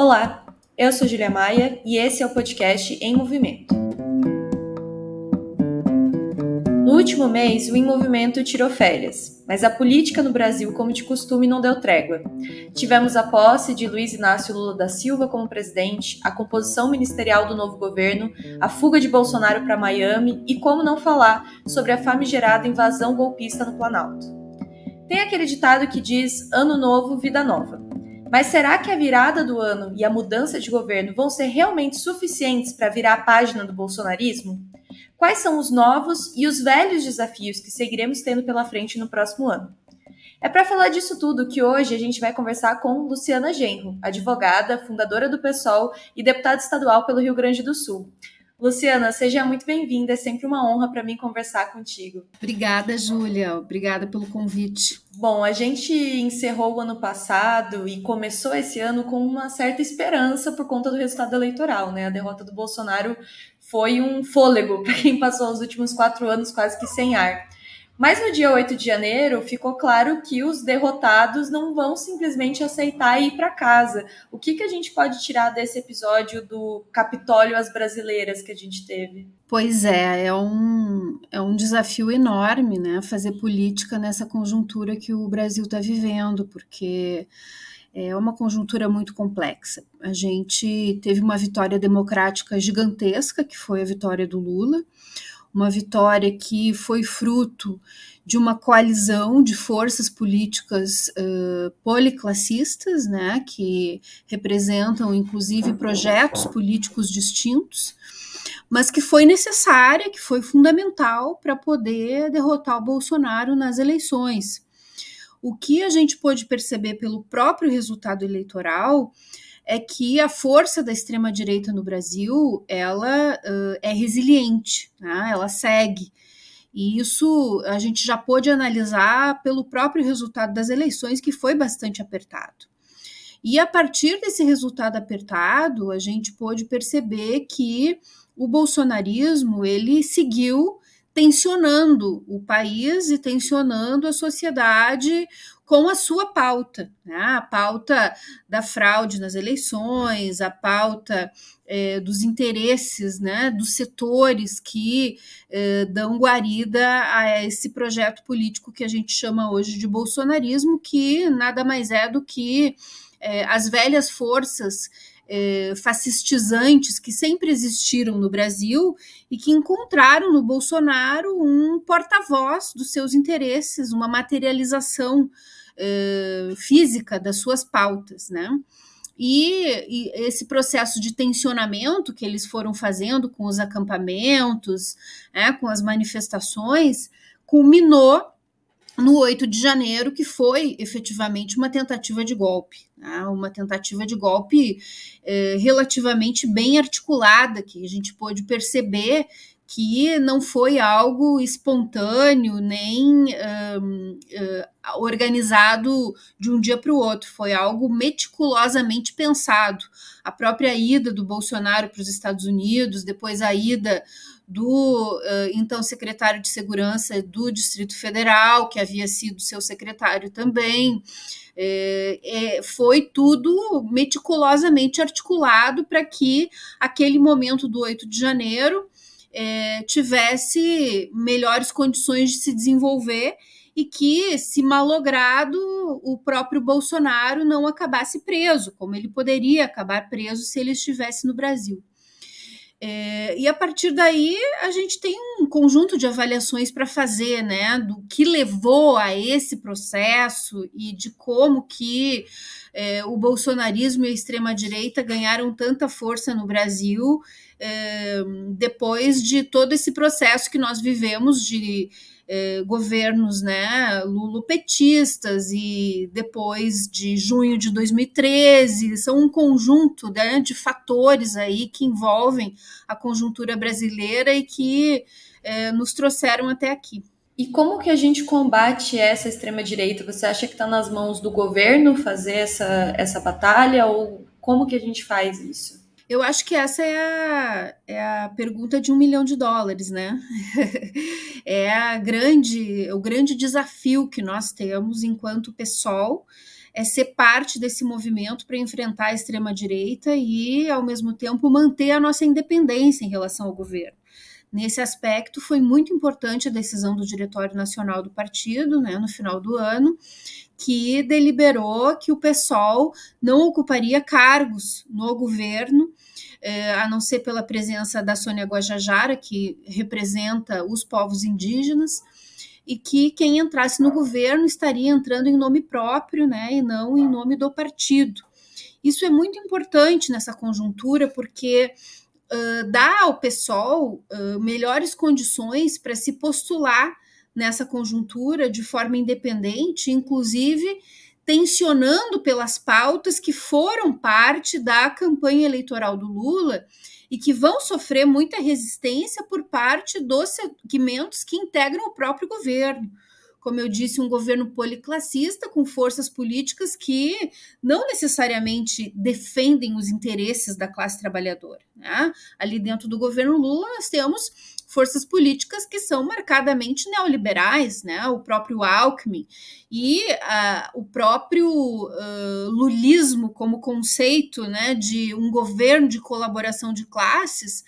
Olá, eu sou Julia Maia e esse é o podcast Em Movimento. No último mês, o Em Movimento tirou férias, mas a política no Brasil, como de costume, não deu trégua. Tivemos a posse de Luiz Inácio Lula da Silva como presidente, a composição ministerial do novo governo, a fuga de Bolsonaro para Miami e como não falar sobre a famigerada invasão golpista no Planalto. Tem aquele ditado que diz: Ano novo, vida nova. Mas será que a virada do ano e a mudança de governo vão ser realmente suficientes para virar a página do bolsonarismo? Quais são os novos e os velhos desafios que seguiremos tendo pela frente no próximo ano? É para falar disso tudo que hoje a gente vai conversar com Luciana Genro, advogada, fundadora do PSOL e deputada estadual pelo Rio Grande do Sul. Luciana, seja muito bem-vinda. É sempre uma honra para mim conversar contigo. Obrigada, Júlia. Obrigada pelo convite. Bom, a gente encerrou o ano passado e começou esse ano com uma certa esperança por conta do resultado eleitoral, né? A derrota do Bolsonaro foi um fôlego para quem passou os últimos quatro anos quase que sem ar. Mas no dia 8 de janeiro ficou claro que os derrotados não vão simplesmente aceitar ir para casa. O que, que a gente pode tirar desse episódio do Capitólio às Brasileiras que a gente teve? Pois é, é um, é um desafio enorme né, fazer política nessa conjuntura que o Brasil está vivendo, porque é uma conjuntura muito complexa. A gente teve uma vitória democrática gigantesca, que foi a vitória do Lula, uma vitória que foi fruto de uma coalizão de forças políticas uh, policlassistas, né, que representam inclusive projetos políticos distintos, mas que foi necessária, que foi fundamental para poder derrotar o Bolsonaro nas eleições. O que a gente pôde perceber pelo próprio resultado eleitoral é que a força da extrema direita no Brasil ela uh, é resiliente, né? ela segue. E isso a gente já pôde analisar pelo próprio resultado das eleições, que foi bastante apertado. E a partir desse resultado apertado, a gente pôde perceber que o bolsonarismo ele seguiu tensionando o país e tensionando a sociedade com a sua pauta, né? a pauta da fraude nas eleições, a pauta é, dos interesses né, dos setores que é, dão guarida a esse projeto político que a gente chama hoje de bolsonarismo, que nada mais é do que é, as velhas forças é, fascistizantes que sempre existiram no Brasil e que encontraram no Bolsonaro um porta-voz dos seus interesses, uma materialização uh, física das suas pautas, né? E, e, esse processo de tensionamento que eles foram fazendo com os acampamentos, né, com as manifestações, culminou no 8 de janeiro, que foi efetivamente uma tentativa de golpe, né, uma tentativa de golpe eh, relativamente bem articulada, que a gente pôde perceber que não foi algo espontâneo nem um, uh, organizado de um dia para o outro, foi algo meticulosamente pensado. A própria ida do Bolsonaro para os Estados Unidos, depois a ida do então secretário de Segurança do Distrito Federal, que havia sido seu secretário também. É, foi tudo meticulosamente articulado para que aquele momento do 8 de janeiro é, tivesse melhores condições de se desenvolver e que, se malogrado, o próprio Bolsonaro não acabasse preso, como ele poderia acabar preso se ele estivesse no Brasil. É, e a partir daí a gente tem um conjunto de avaliações para fazer, né, do que levou a esse processo e de como que é, o bolsonarismo e a extrema direita ganharam tanta força no Brasil é, depois de todo esse processo que nós vivemos de eh, governos né, lulopetistas e depois de junho de 2013, são um conjunto né, de fatores aí que envolvem a conjuntura brasileira e que eh, nos trouxeram até aqui. E como que a gente combate essa extrema-direita? Você acha que está nas mãos do governo fazer essa, essa batalha ou como que a gente faz isso? Eu acho que essa é a, é a pergunta de um milhão de dólares, né? é a grande, o grande desafio que nós temos enquanto pessoal é ser parte desse movimento para enfrentar a extrema-direita e, ao mesmo tempo, manter a nossa independência em relação ao governo. Nesse aspecto, foi muito importante a decisão do Diretório Nacional do Partido, né, no final do ano, que deliberou que o PSOL não ocuparia cargos no governo, eh, a não ser pela presença da Sônia Guajajara, que representa os povos indígenas, e que quem entrasse no governo estaria entrando em nome próprio, né, e não em nome do partido. Isso é muito importante nessa conjuntura, porque uh, dá ao PSOL uh, melhores condições para se postular nessa conjuntura de forma independente, inclusive tensionando pelas pautas que foram parte da campanha eleitoral do Lula e que vão sofrer muita resistência por parte dos segmentos que integram o próprio governo. Como eu disse, um governo policlassista com forças políticas que não necessariamente defendem os interesses da classe trabalhadora. Né? Ali dentro do governo Lula, nós temos forças políticas que são marcadamente neoliberais, né? O próprio Alckmin e uh, o próprio uh, lulismo como conceito, né, de um governo de colaboração de classes,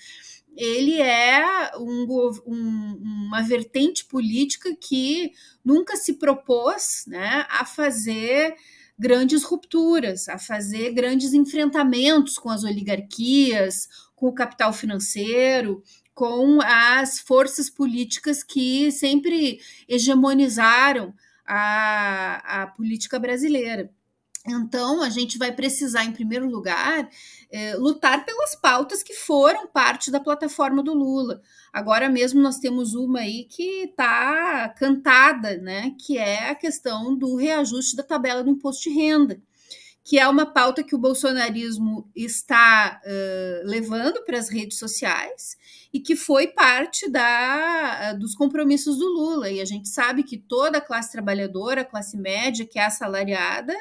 ele é um, um, uma vertente política que nunca se propôs, né, a fazer grandes rupturas, a fazer grandes enfrentamentos com as oligarquias, com o capital financeiro, com as forças políticas que sempre hegemonizaram a, a política brasileira. Então, a gente vai precisar, em primeiro lugar, é, lutar pelas pautas que foram parte da plataforma do Lula. Agora mesmo nós temos uma aí que está cantada, né? Que é a questão do reajuste da tabela do imposto de renda que é uma pauta que o bolsonarismo está uh, levando para as redes sociais e que foi parte da, dos compromissos do Lula. E a gente sabe que toda a classe trabalhadora, a classe média, que é assalariada,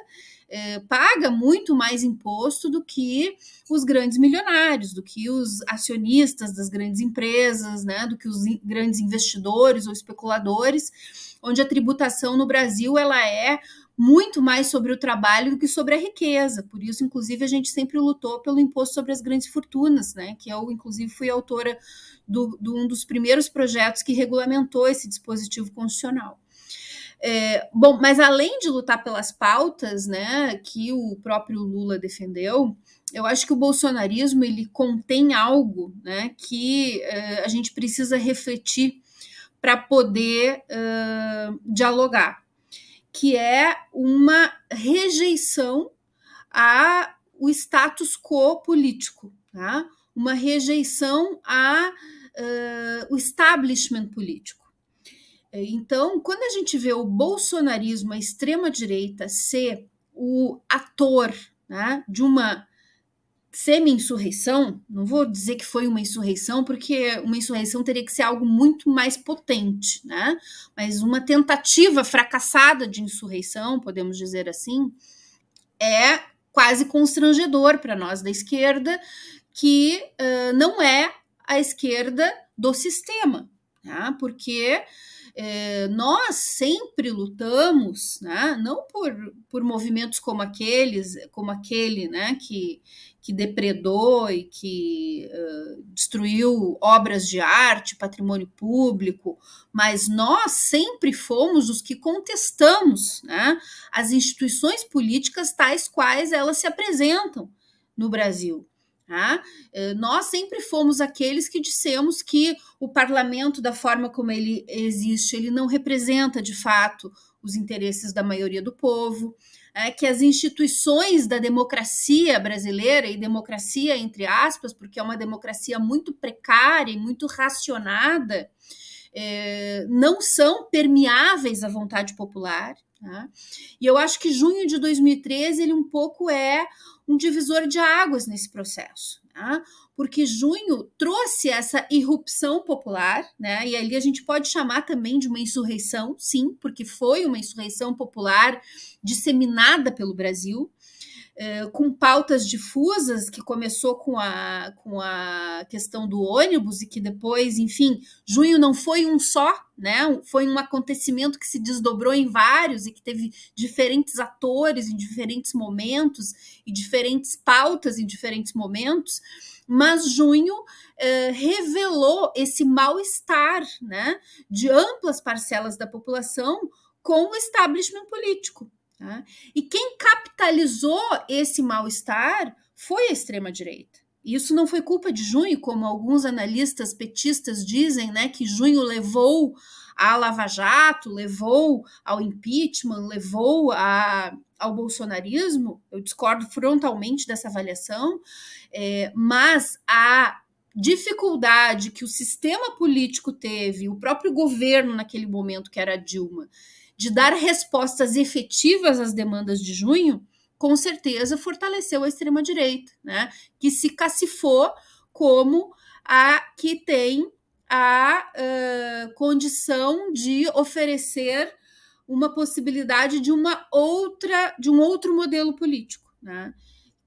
eh, paga muito mais imposto do que os grandes milionários, do que os acionistas das grandes empresas, né, do que os grandes investidores ou especuladores, onde a tributação no Brasil ela é muito mais sobre o trabalho do que sobre a riqueza. Por isso, inclusive, a gente sempre lutou pelo imposto sobre as grandes fortunas, né? Que eu, inclusive, fui autora de do, do, um dos primeiros projetos que regulamentou esse dispositivo constitucional. É, bom, mas além de lutar pelas pautas, né, que o próprio Lula defendeu, eu acho que o bolsonarismo ele contém algo, né, que uh, a gente precisa refletir para poder dialogar que é uma rejeição ao status quo político, tá? uma rejeição ao uh, establishment político. Então, quando a gente vê o bolsonarismo, a extrema-direita, ser o ator né, de uma semi-insurreição, não vou dizer que foi uma insurreição, porque uma insurreição teria que ser algo muito mais potente, né? Mas uma tentativa fracassada de insurreição, podemos dizer assim, é quase constrangedor para nós da esquerda, que uh, não é a esquerda do sistema, né? porque é, nós sempre lutamos, né, não por, por movimentos como aqueles, como aquele, né, que, que depredou e que uh, destruiu obras de arte, patrimônio público, mas nós sempre fomos os que contestamos, né, as instituições políticas tais quais elas se apresentam no Brasil. Tá? Eh, nós sempre fomos aqueles que dissemos que o parlamento, da forma como ele existe, ele não representa de fato os interesses da maioria do povo, é, que as instituições da democracia brasileira, e democracia entre aspas, porque é uma democracia muito precária e muito racionada, é, não são permeáveis à vontade popular. Tá? E eu acho que junho de 2013 ele um pouco é um divisor de águas nesse processo, tá? porque junho trouxe essa irrupção popular, né? E ali a gente pode chamar também de uma insurreição, sim, porque foi uma insurreição popular disseminada pelo Brasil. Eh, com pautas difusas, que começou com a, com a questão do ônibus e que depois, enfim, junho não foi um só, né? Foi um acontecimento que se desdobrou em vários e que teve diferentes atores em diferentes momentos e diferentes pautas em diferentes momentos. Mas junho eh, revelou esse mal-estar, né, de amplas parcelas da população com o establishment político. Tá? E quem capitalizou esse mal-estar foi a extrema-direita. Isso não foi culpa de junho, como alguns analistas petistas dizem, né, que junho levou a Lava Jato, levou ao impeachment, levou a, ao bolsonarismo. Eu discordo frontalmente dessa avaliação, é, mas a dificuldade que o sistema político teve, o próprio governo naquele momento, que era Dilma, de dar respostas efetivas às demandas de junho, com certeza fortaleceu a extrema-direita, né? que se cacifou como a que tem a uh, condição de oferecer uma possibilidade de uma outra, de um outro modelo político. Né?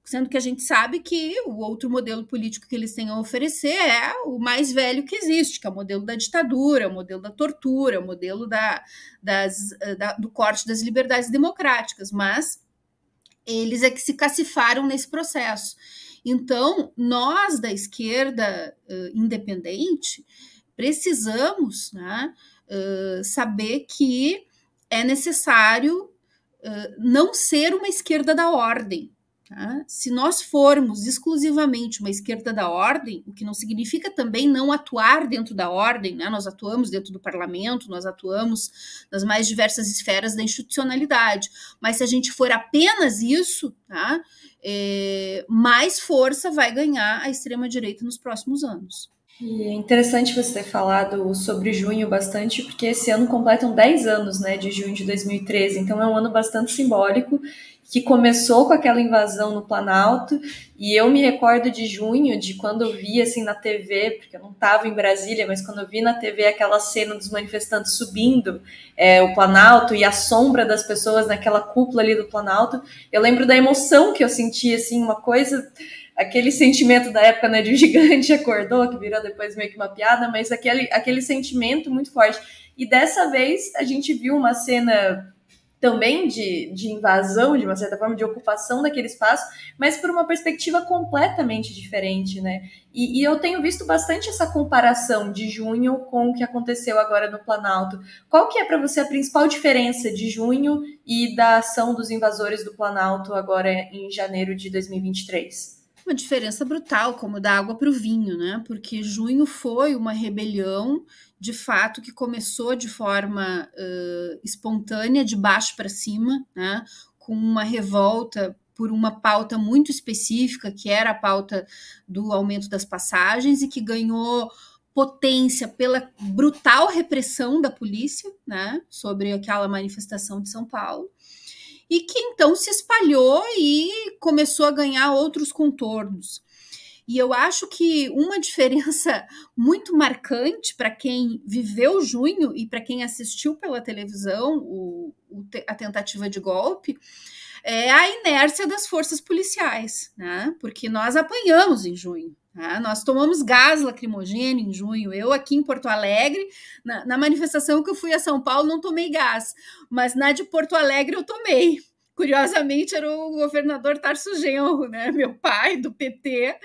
Sendo que a gente sabe que o outro modelo político que eles têm a oferecer é o mais velho que existe, que é o modelo da ditadura, o modelo da tortura, o modelo da, das, da, do corte das liberdades democráticas, mas eles é que se cacifaram nesse processo. Então, nós da esquerda uh, independente precisamos né, uh, saber que é necessário uh, não ser uma esquerda da ordem, Tá? Se nós formos exclusivamente uma esquerda da ordem, o que não significa também não atuar dentro da ordem, né? nós atuamos dentro do parlamento, nós atuamos nas mais diversas esferas da institucionalidade, mas se a gente for apenas isso, tá? É, mais força vai ganhar a extrema-direita nos próximos anos. E é interessante você ter falado sobre junho bastante, porque esse ano completam 10 anos né, de junho de 2013, então é um ano bastante simbólico que começou com aquela invasão no Planalto, e eu me recordo de junho, de quando eu vi assim na TV, porque eu não estava em Brasília, mas quando eu vi na TV aquela cena dos manifestantes subindo é, o Planalto e a sombra das pessoas naquela cúpula ali do Planalto, eu lembro da emoção que eu senti, assim, uma coisa aquele sentimento da época, né, de um gigante acordou, que virou depois meio que uma piada, mas aquele, aquele sentimento muito forte. E dessa vez a gente viu uma cena também de, de invasão, de uma certa forma, de ocupação daquele espaço, mas por uma perspectiva completamente diferente, né? E, e eu tenho visto bastante essa comparação de junho com o que aconteceu agora no Planalto. Qual que é para você a principal diferença de junho e da ação dos invasores do Planalto agora em janeiro de 2023? Uma diferença brutal, como da água para o vinho, né? Porque junho foi uma rebelião de fato que começou de forma uh, espontânea, de baixo para cima, né, com uma revolta por uma pauta muito específica, que era a pauta do aumento das passagens, e que ganhou potência pela brutal repressão da polícia né, sobre aquela manifestação de São Paulo, e que então se espalhou e começou a ganhar outros contornos. E eu acho que uma diferença muito marcante para quem viveu junho e para quem assistiu pela televisão o, o, a tentativa de golpe é a inércia das forças policiais, né? Porque nós apanhamos em junho. Né? Nós tomamos gás lacrimogêneo em junho. Eu, aqui em Porto Alegre, na, na manifestação que eu fui a São Paulo, não tomei gás, mas na de Porto Alegre eu tomei curiosamente era o governador Tarso Genro, né, meu pai do PT,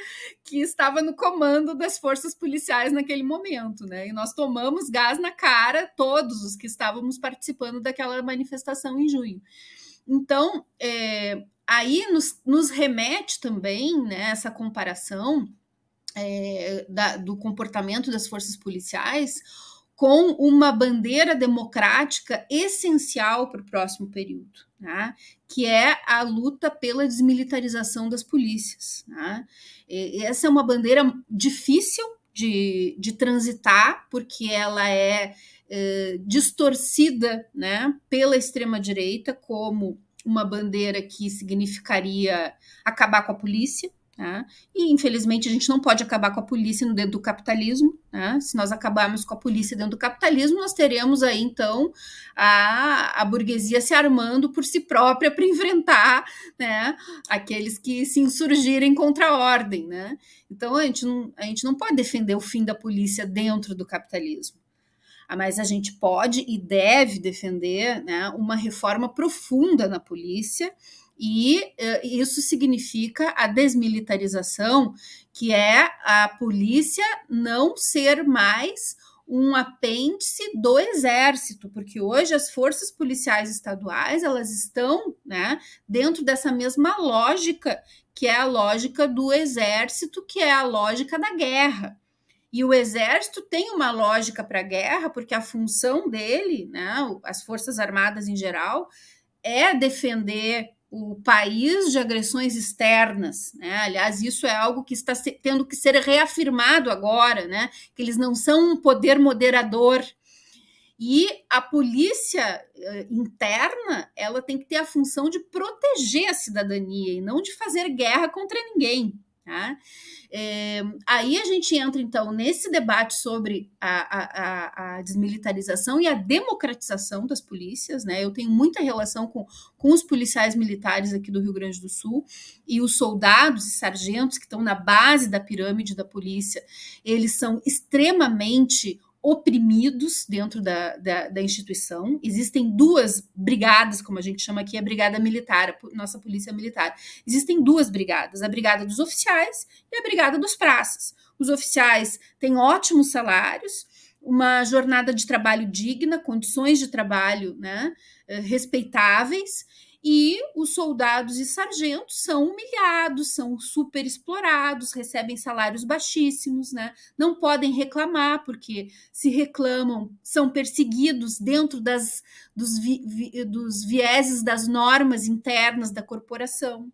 que estava no comando das forças policiais naquele momento, né? E nós tomamos gás na cara todos os que estávamos participando daquela manifestação em junho. Então, é, aí nos, nos, remete também né, essa comparação é, da, do comportamento das forças policiais com uma bandeira democrática essencial para o próximo período, né? que é a luta pela desmilitarização das polícias. Né? essa é uma bandeira difícil de, de transitar, porque ela é, é distorcida né, pela extrema-direita como uma bandeira que significaria acabar com a polícia. Né? E, infelizmente, a gente não pode acabar com a polícia dentro do capitalismo. Né? Se nós acabarmos com a polícia dentro do capitalismo, nós teremos aí, então, a, a burguesia se armando por si própria para enfrentar né, aqueles que se insurgirem contra a ordem. Né? Então, a gente, não, a gente não pode defender o fim da polícia dentro do capitalismo. Ah, mas a gente pode e deve defender né, uma reforma profunda na polícia e uh, isso significa a desmilitarização, que é a polícia não ser mais um apêndice do exército, porque hoje as forças policiais estaduais elas estão né, dentro dessa mesma lógica, que é a lógica do exército, que é a lógica da guerra. E o exército tem uma lógica para a guerra, porque a função dele, né, as forças armadas em geral, é defender o país de agressões externas, né? Aliás, isso é algo que está tendo que ser reafirmado agora, né? Que eles não são um poder moderador. E a polícia uh, interna, ela tem que ter a função de proteger a cidadania e não de fazer guerra contra ninguém. Tá? É, aí a gente entra, então, nesse debate sobre a, a, a, desmilitarização e a democratização das polícias. Né? Eu tenho muita relação com, com os policiais militares aqui do Rio Grande do Sul e os soldados e sargentos que estão na base da pirâmide da polícia. Eles são extremamente oprimidos dentro da, da, da, instituição. Existem duas brigadas, como a gente chama aqui, a brigada militar, a nossa polícia militar. Existem duas brigadas, a brigada dos oficiais e a brigada dos praças. Os oficiais têm ótimos salários, uma jornada de trabalho digna, condições de trabalho né, eh, respeitáveis, e os soldados e sargentos são humilhados, são super explorados, recebem salários baixíssimos, né? Não podem reclamar, porque se reclamam, são perseguidos dentro das, dos, vi, vi, dos vieses das normas internas da corporação.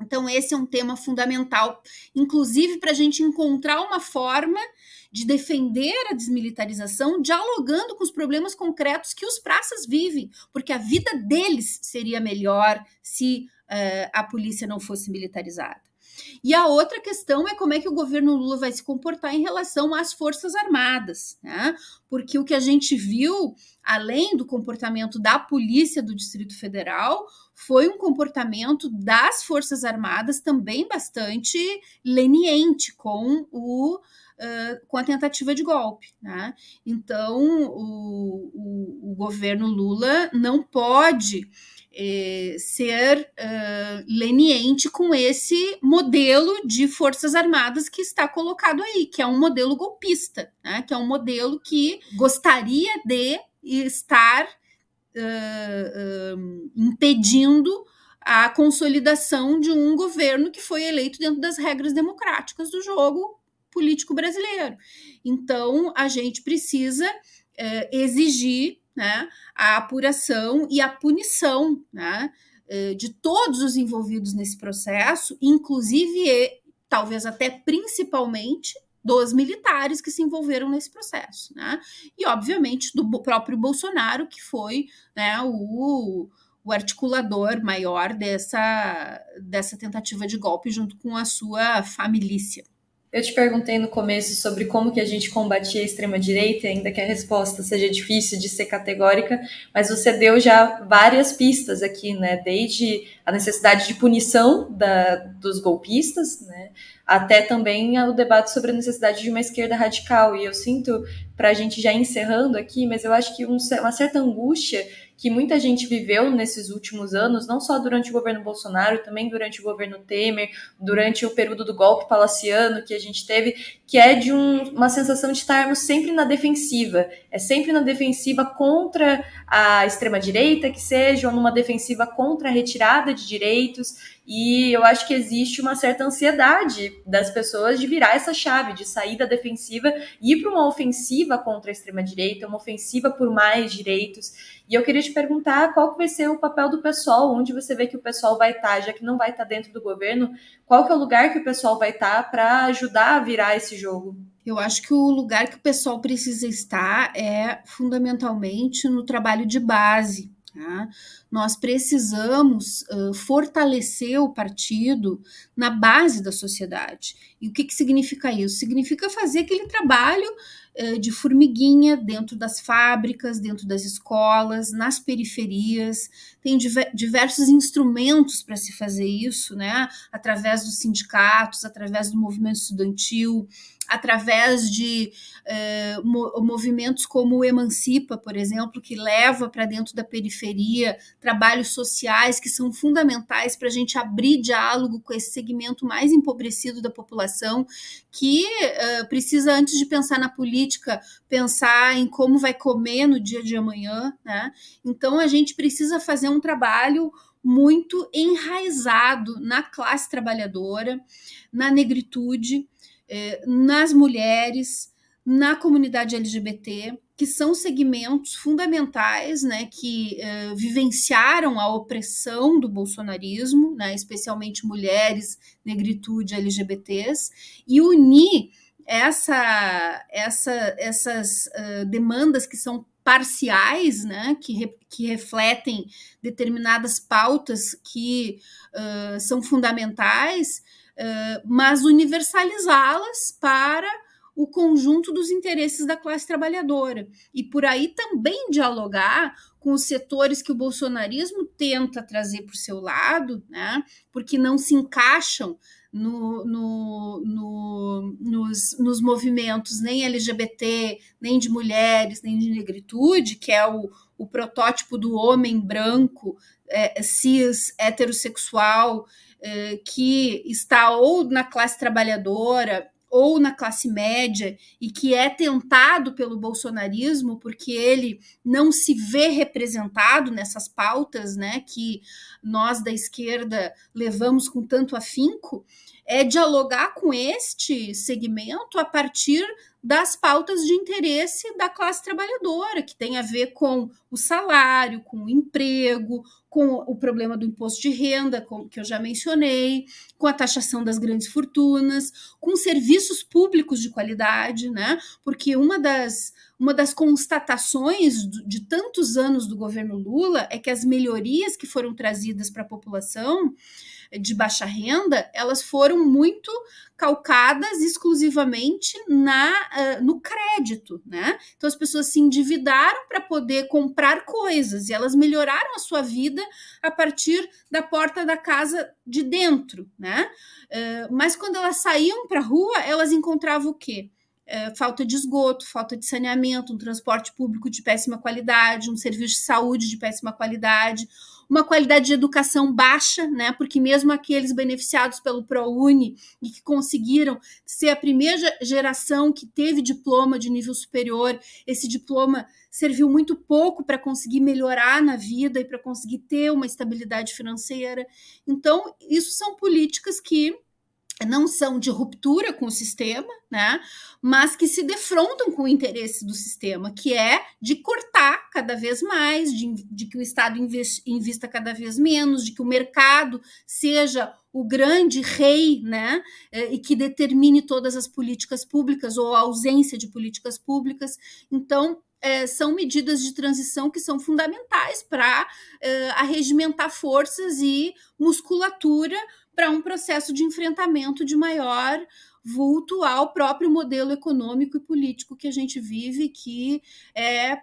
Então, esse é um tema fundamental, inclusive para a gente encontrar uma forma de defender a desmilitarização, dialogando com os problemas concretos que os praças vivem, porque a vida deles seria melhor se uh, a polícia não fosse militarizada. E a outra questão é como é que o governo Lula vai se comportar em relação às Forças Armadas, né? Porque o que a gente viu, além do comportamento da Polícia do Distrito Federal, foi um comportamento das Forças Armadas também bastante leniente com o uh, com a tentativa de golpe. Né? Então, o, o, o governo Lula não pode eh, ser uh, leniente com esse modelo de forças armadas que está colocado aí, que é um modelo golpista, né? que é um modelo que gostaria de estar uh, impedindo a consolidação de um governo que foi eleito dentro das regras democráticas do jogo político brasileiro. Então, a gente precisa é, exigir né, a apuração e a punição né, é, de todos os envolvidos nesse processo, inclusive e, talvez até principalmente dos militares que se envolveram nesse processo, né? E obviamente do próprio Bolsonaro, que foi né, o, o articulador maior dessa, dessa tentativa de golpe junto com a sua família. Eu te perguntei no começo sobre como que a gente combatia a extrema-direita, ainda que a resposta seja difícil de ser categórica, mas você deu já várias pistas aqui, né? Desde a necessidade de punição da, dos golpistas, né? Até também o debate sobre a necessidade de uma esquerda radical. E eu sinto, para a gente já encerrando aqui, mas eu acho que um, uma certa angústia que muita gente viveu nesses últimos anos, não só durante o governo Bolsonaro, também durante o governo Temer, durante o período do golpe palaciano que a gente teve, que é de um, uma sensação de estarmos sempre na defensiva. É sempre na defensiva contra a extrema-direita, que seja, ou numa defensiva contra a retirada de direitos. E eu acho que existe uma certa ansiedade das pessoas de virar essa chave, de sair da defensiva e ir para uma ofensiva contra a extrema-direita, uma ofensiva por mais direitos. E eu queria te perguntar qual que vai ser o papel do pessoal, onde você vê que o pessoal vai estar, já que não vai estar dentro do governo, qual que é o lugar que o pessoal vai estar para ajudar a virar esse jogo? Eu acho que o lugar que o pessoal precisa estar é fundamentalmente no trabalho de base, Tá? Nós precisamos uh, fortalecer o partido na base da sociedade. E o que, que significa isso? Significa fazer aquele trabalho uh, de formiguinha dentro das fábricas, dentro das escolas, nas periferias. Tem diver diversos instrumentos para se fazer isso, né? através dos sindicatos, através do movimento estudantil, através de eh, movimentos como o Emancipa, por exemplo, que leva para dentro da periferia trabalhos sociais que são fundamentais para a gente abrir diálogo com esse segmento mais empobrecido da população, que eh, precisa, antes de pensar na política, pensar em como vai comer no dia de amanhã. Né? Então, a gente precisa fazer um trabalho muito enraizado na classe trabalhadora, na negritude, é, nas mulheres, na comunidade LGBT, que são segmentos fundamentais, né, que uh, vivenciaram a opressão do bolsonarismo, né, especialmente mulheres, negritude, LGBTs, e unir essa, essa, essas uh, demandas que são parciais, né, que, re, que refletem determinadas pautas que uh, são fundamentais, mas universalizá-las para o conjunto dos interesses da classe trabalhadora. E por aí também dialogar com os setores que o bolsonarismo tenta trazer para o seu lado, né, porque não se encaixam no, no, no, nos, nos, movimentos nem LGBT, nem de mulheres, nem de negritude, que é o, o protótipo do homem branco, é, cis, heterossexual, eh, que está ou na classe trabalhadora ou na classe média e que é tentado pelo bolsonarismo porque ele não se vê representado nessas pautas, né, que nós da esquerda levamos com tanto afinco, é dialogar com este segmento a partir das pautas de interesse da classe trabalhadora, que tem a ver com o salário, com o emprego, com o problema do imposto de renda, com, que eu já mencionei, com a taxação das grandes fortunas, com serviços públicos de qualidade, né? Porque uma das, uma das constatações de tantos anos do governo Lula é que as melhorias que foram trazidas para a população de baixa renda, elas foram muito calcadas exclusivamente na uh, no crédito, né? Então as pessoas se endividaram para poder comprar coisas e elas melhoraram a sua vida a partir da porta da casa de dentro, né? Uh, mas quando elas saíam para a rua, elas encontravam o quê? É, falta de esgoto, falta de saneamento, um transporte público de péssima qualidade, um serviço de saúde de péssima qualidade, uma qualidade de educação baixa, né? Porque mesmo aqueles beneficiados pelo ProUni e que conseguiram ser a primeira geração que teve diploma de nível superior, esse diploma serviu muito pouco para conseguir melhorar na vida e para conseguir ter uma estabilidade financeira. Então, isso são políticas que não são de ruptura com o sistema, né, mas que se defrontam com o interesse do sistema, que é de cortar cada vez mais, de, de que o Estado invista cada vez menos, de que o mercado seja o grande rei, né, e que determine todas as políticas públicas ou a ausência de políticas públicas. Então, é, são medidas de transição que são fundamentais para é, arregimentar forças e musculatura para um processo de enfrentamento de maior vulto ao próprio modelo econômico e político que a gente vive, que é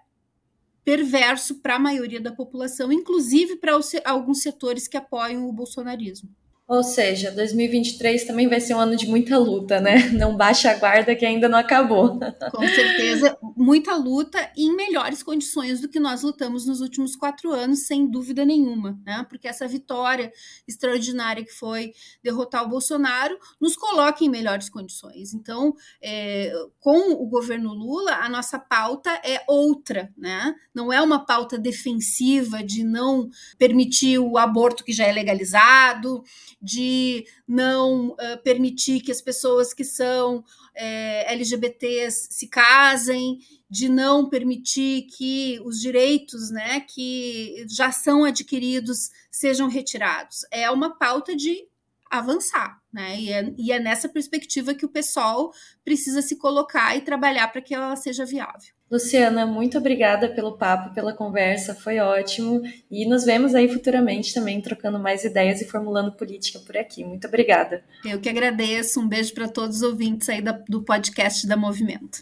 perverso para a maioria da população, inclusive para alguns setores que apoiam o bolsonarismo. Ou seja, 2023 também vai ser um ano de muita luta, né? Não baixa a guarda que ainda não acabou. Com certeza, muita luta em melhores condições do que nós lutamos nos últimos quatro anos, sem dúvida nenhuma, né? Porque essa vitória extraordinária que foi derrotar o Bolsonaro nos coloca em melhores condições. Então, é, com o governo Lula, a nossa pauta é outra, né? Não é uma pauta defensiva de não permitir o aborto que já é legalizado de não uh, permitir que as pessoas que são é, LGBTs se casem, de não permitir que os direitos né, que já são adquiridos sejam retirados. É uma pauta de avançar, né? E é, e é nessa perspectiva que o pessoal precisa se colocar e trabalhar para que ela seja viável. Luciana, muito obrigada pelo papo, pela conversa, foi ótimo. E nos vemos aí futuramente também trocando mais ideias e formulando política por aqui. Muito obrigada. Eu que agradeço. Um beijo para todos os ouvintes aí do podcast da Movimento.